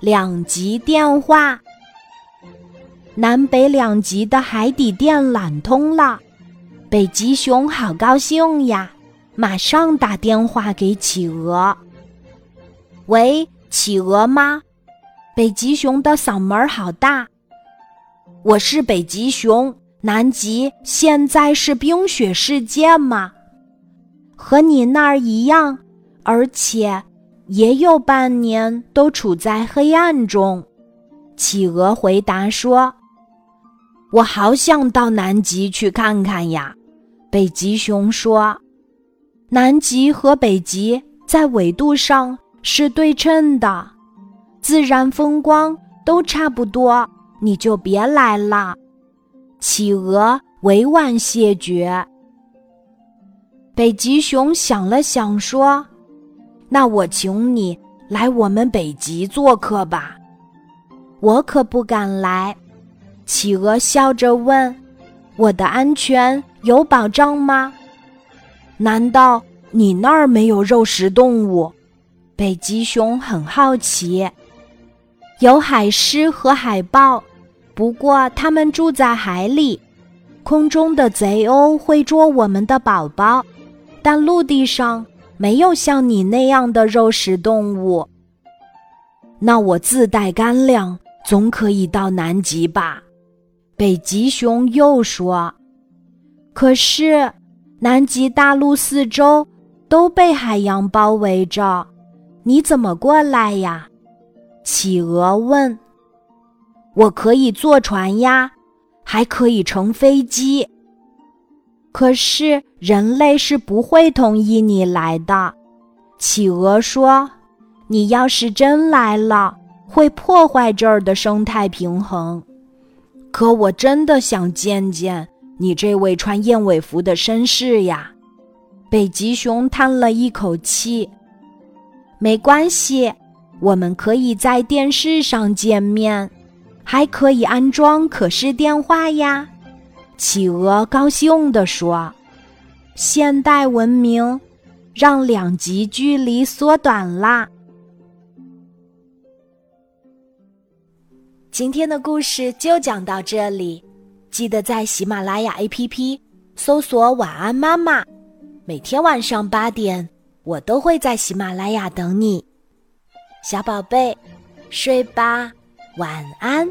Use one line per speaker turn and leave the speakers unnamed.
两极电话。南北两极的海底电缆通了，北极熊好高兴呀，马上打电话给企鹅。喂，企鹅吗？北极熊的嗓门好大。我是北极熊，南极现在是冰雪世界吗？和你那儿一样，而且也有半年都处在黑暗中。企鹅回答说。我好想到南极去看看呀，北极熊说：“南极和北极在纬度上是对称的，自然风光都差不多，你就别来了。”企鹅委婉谢绝。北极熊想了想说：“那我请你来我们北极做客吧，我可不敢来。”企鹅笑着问：“我的安全有保障吗？难道你那儿没有肉食动物？”北极熊很好奇。有海狮和海豹，不过它们住在海里。空中的贼鸥会捉我们的宝宝，但陆地上没有像你那样的肉食动物。那我自带干粮，总可以到南极吧？北极熊又说：“可是，南极大陆四周都被海洋包围着，你怎么过来呀？”企鹅问。“我可以坐船呀，还可以乘飞机。可是人类是不会同意你来的。”企鹅说：“你要是真来了，会破坏这儿的生态平衡。”可我真的想见见你这位穿燕尾服的绅士呀！北极熊叹了一口气。没关系，我们可以在电视上见面，还可以安装可视电话呀。企鹅高兴地说：“现代文明让两极距离缩短啦。”今天的故事就讲到这里，记得在喜马拉雅 APP 搜索“晚安妈妈”，每天晚上八点，我都会在喜马拉雅等你，小宝贝，睡吧，晚安。